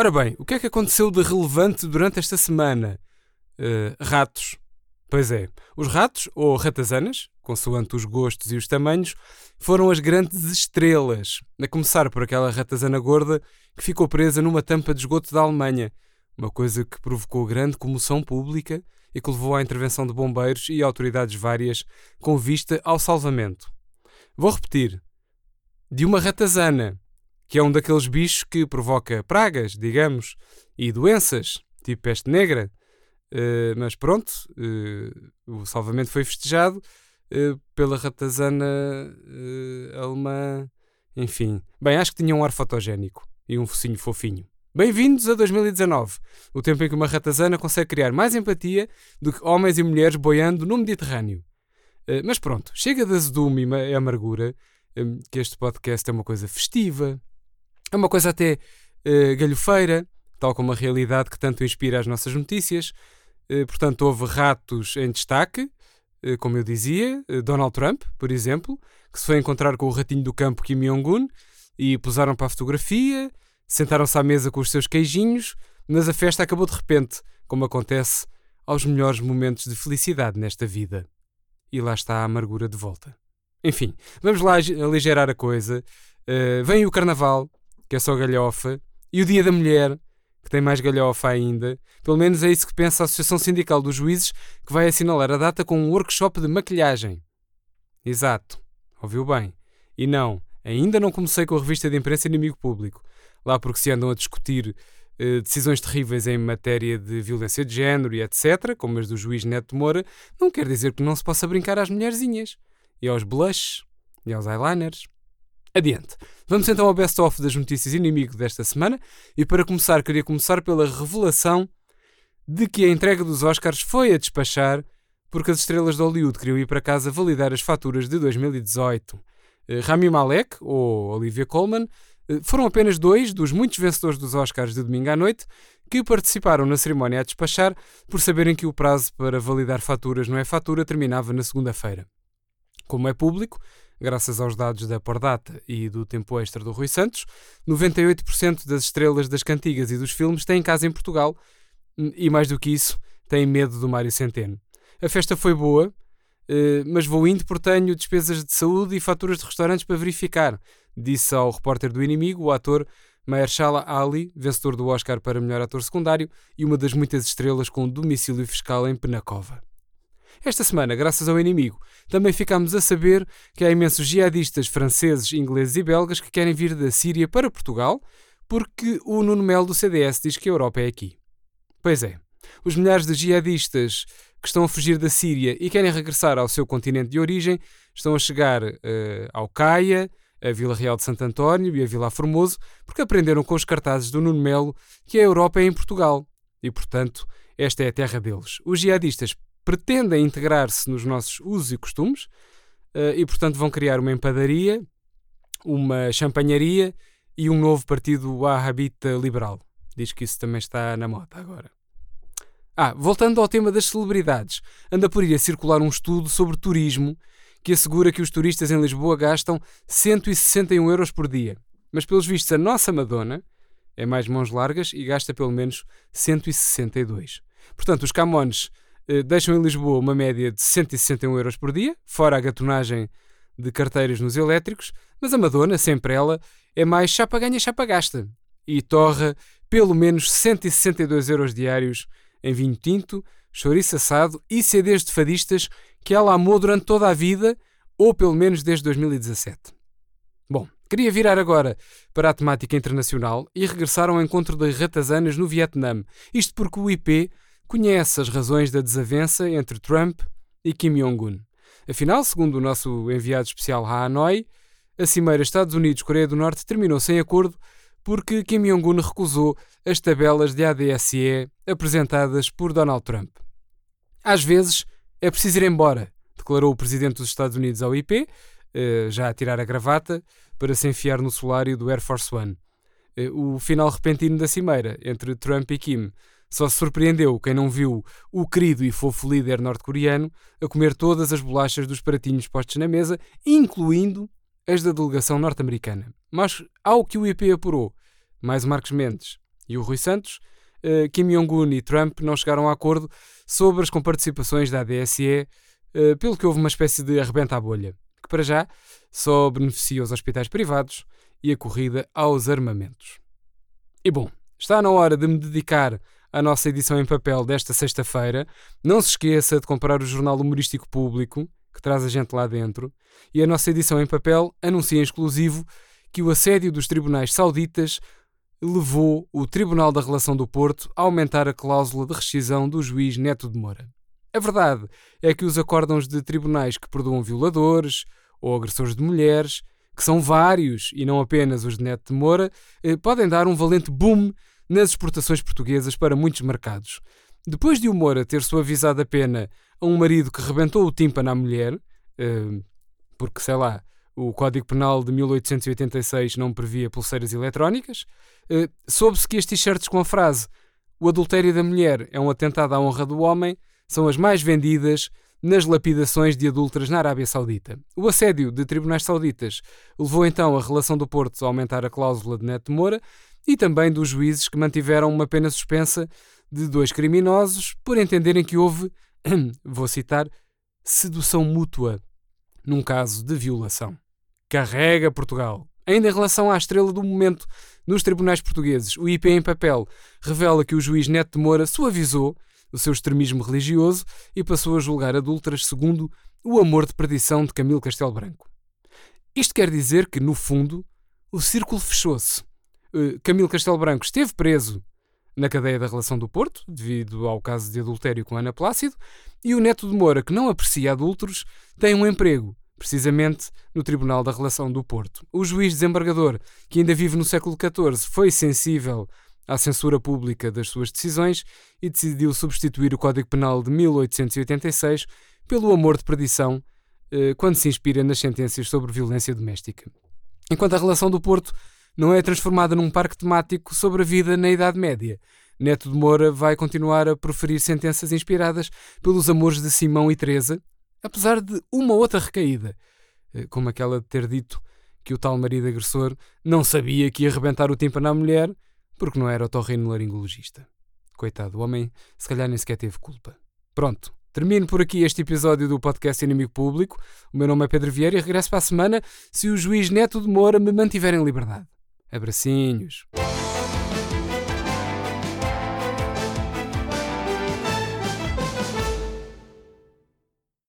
Ora bem, o que é que aconteceu de relevante durante esta semana? Uh, ratos. Pois é, os ratos, ou ratazanas, consoante os gostos e os tamanhos, foram as grandes estrelas, a começar por aquela ratazana gorda que ficou presa numa tampa de esgoto da Alemanha, uma coisa que provocou grande comoção pública e que levou à intervenção de bombeiros e autoridades várias com vista ao salvamento. Vou repetir: de uma ratazana, que é um daqueles bichos que provoca pragas, digamos, e doenças, tipo peste negra. Uh, mas pronto, uh, o salvamento foi festejado uh, pela ratazana alemã. Enfim, bem, acho que tinha um ar fotogénico e um focinho fofinho. Bem-vindos a 2019, o tempo em que uma ratazana consegue criar mais empatia do que homens e mulheres boiando no Mediterrâneo. mas pronto, chega de azedume e amargura, que este podcast é uma coisa festiva, é uma coisa até uh, galhofeira, tal como a realidade que tanto inspira as nossas notícias. Uh, portanto, houve ratos em destaque, uh, como eu dizia, Donald Trump, por exemplo, que se foi encontrar com o ratinho do campo Kim Jong-un e posaram para a fotografia, sentaram-se à mesa com os seus queijinhos, mas a festa acabou de repente, como acontece aos melhores momentos de felicidade nesta vida. E lá está a amargura de volta. Enfim, vamos lá aligerar a coisa. Uh, vem o carnaval, que é só galhofa, e o Dia da Mulher, que tem mais galhofa ainda. Pelo menos é isso que pensa a Associação Sindical dos Juízes, que vai assinalar a data com um workshop de maquilhagem. Exato, ouviu bem. E não, ainda não comecei com a revista de imprensa Inimigo Público, lá porque se andam a discutir eh, decisões terríveis em matéria de violência de género e etc., como as do juiz Neto Moura, não quer dizer que não se possa brincar às mulherzinhas, e aos blushes, e aos eyeliners. Adiante. Vamos então ao best-of das notícias inimigo desta semana e para começar queria começar pela revelação de que a entrega dos Oscars foi a despachar porque as estrelas de Hollywood queriam ir para casa validar as faturas de 2018. Eh, Rami Malek, ou Olivia Colman, eh, foram apenas dois dos muitos vencedores dos Oscars de domingo à noite que participaram na cerimónia a despachar por saberem que o prazo para validar faturas não é fatura terminava na segunda-feira. Como é público, graças aos dados da Pordata e do tempo extra do Rui Santos, 98% das estrelas das cantigas e dos filmes têm casa em Portugal e, mais do que isso, têm medo do Mário Centeno. A festa foi boa, eh, mas vou indo porque tenho despesas de saúde e faturas de restaurantes para verificar, disse ao repórter do Inimigo o ator Mahershala Ali, vencedor do Oscar para melhor ator secundário e uma das muitas estrelas com domicílio fiscal em Penacova. Esta semana, graças ao inimigo, também ficámos a saber que há imensos jihadistas franceses, ingleses e belgas que querem vir da Síria para Portugal porque o Nuno Melo do CDS diz que a Europa é aqui. Pois é, os milhares de jihadistas que estão a fugir da Síria e querem regressar ao seu continente de origem estão a chegar uh, ao Caia, a Vila Real de Santo António e a Vila Formoso porque aprenderam com os cartazes do Nuno Melo que a Europa é em Portugal e, portanto, esta é a terra deles. Os jihadistas pretendem integrar-se nos nossos usos e costumes uh, e, portanto, vão criar uma empadaria, uma champanharia e um novo partido wahhabita liberal. Diz que isso também está na moda agora. Ah, voltando ao tema das celebridades, anda por ir a circular um estudo sobre turismo que assegura que os turistas em Lisboa gastam 161 euros por dia. Mas, pelos vistos, a nossa Madonna é mais mãos largas e gasta pelo menos 162. Portanto, os Camões eh, deixam em Lisboa uma média de 161 euros por dia, fora a gatonagem de carteiras nos elétricos, mas a Madonna, sempre ela, é mais chapa ganha, chapa gasta e torra pelo menos 162 euros diários em vinho tinto, chouriço assado e CDs de fadistas que ela amou durante toda a vida, ou pelo menos desde 2017. Bom, queria virar agora para a temática internacional e regressar ao encontro de ratazanas no Vietnã. Isto porque o IP conhece as razões da desavença entre Trump e Kim Jong-un. Afinal, segundo o nosso enviado especial a Hanoi, a cimeira Estados Unidos-Coreia do Norte terminou sem acordo porque Kim Jong-un recusou as tabelas de ADSE apresentadas por Donald Trump. Às vezes é preciso ir embora, declarou o presidente dos Estados Unidos ao IP, eh, já a tirar a gravata, para se enfiar no solário do Air Force One. Eh, o final repentino da cimeira entre Trump e Kim só se surpreendeu quem não viu o querido e fofo líder norte-coreano a comer todas as bolachas dos pratinhos postos na mesa, incluindo as da delegação norte-americana. Mas, ao que o IP apurou, mais Marcos Mendes e o Rui Santos, uh, Kim Jong-un e Trump não chegaram a acordo sobre as comparticipações da ADSE, uh, pelo que houve uma espécie de arrebenta à bolha, que para já só beneficia os hospitais privados e a corrida aos armamentos. E bom, está na hora de me dedicar à nossa edição em papel desta sexta-feira. Não se esqueça de comprar o jornal humorístico público, que traz a gente lá dentro, e a nossa edição em papel anuncia em exclusivo que o assédio dos tribunais sauditas levou o Tribunal da Relação do Porto a aumentar a cláusula de rescisão do juiz Neto de Moura. A verdade é que os acórdãos de tribunais que perdoam violadores ou agressores de mulheres, que são vários e não apenas os de Neto de Moura, eh, podem dar um valente boom nas exportações portuguesas para muitos mercados. Depois de o Moura ter suavizado a pena a um marido que rebentou o tímpano à mulher, eh, porque sei lá, o Código Penal de 1886 não previa pulseiras eletrónicas. Uh, Soube-se que as t-shirts com a frase O adultério da mulher é um atentado à honra do homem são as mais vendidas nas lapidações de adúlteras na Arábia Saudita. O assédio de tribunais sauditas levou então a relação do Porto a aumentar a cláusula de Neto Moura e também dos juízes que mantiveram uma pena suspensa de dois criminosos por entenderem que houve, vou citar, sedução mútua num caso de violação carrega Portugal. Ainda em relação à estrela do momento nos tribunais portugueses, o IP em papel revela que o juiz Neto de Moura suavizou o seu extremismo religioso e passou a julgar adúlteras segundo o amor de perdição de Camilo Castelo Branco. Isto quer dizer que, no fundo, o círculo fechou-se. Uh, Camilo Castelo Branco esteve preso na cadeia da relação do Porto, devido ao caso de adultério com Ana Plácido, e o Neto de Moura, que não aprecia adúlteros, tem um emprego precisamente no Tribunal da Relação do Porto. O juiz desembargador, que ainda vive no século XIV, foi sensível à censura pública das suas decisões e decidiu substituir o Código Penal de 1886 pelo amor de perdição, eh, quando se inspira nas sentenças sobre violência doméstica. Enquanto a relação do Porto não é transformada num parque temático sobre a vida na Idade Média, Neto de Moura vai continuar a proferir sentenças inspiradas pelos amores de Simão e Teresa, apesar de uma outra recaída, eh, como aquela de ter dito que o tal marido agressor não sabia que ia arrebentar o tímpano à mulher porque não era otorrinolaringologista. Coitado, o homem se calhar nem sequer teve culpa. Pronto, termino por aqui este episódio do podcast Inimigo Público. O meu nome é Pedro Vieira e regresso para a semana se o juiz Neto de Moura me mantiver em liberdade. Abracinhos.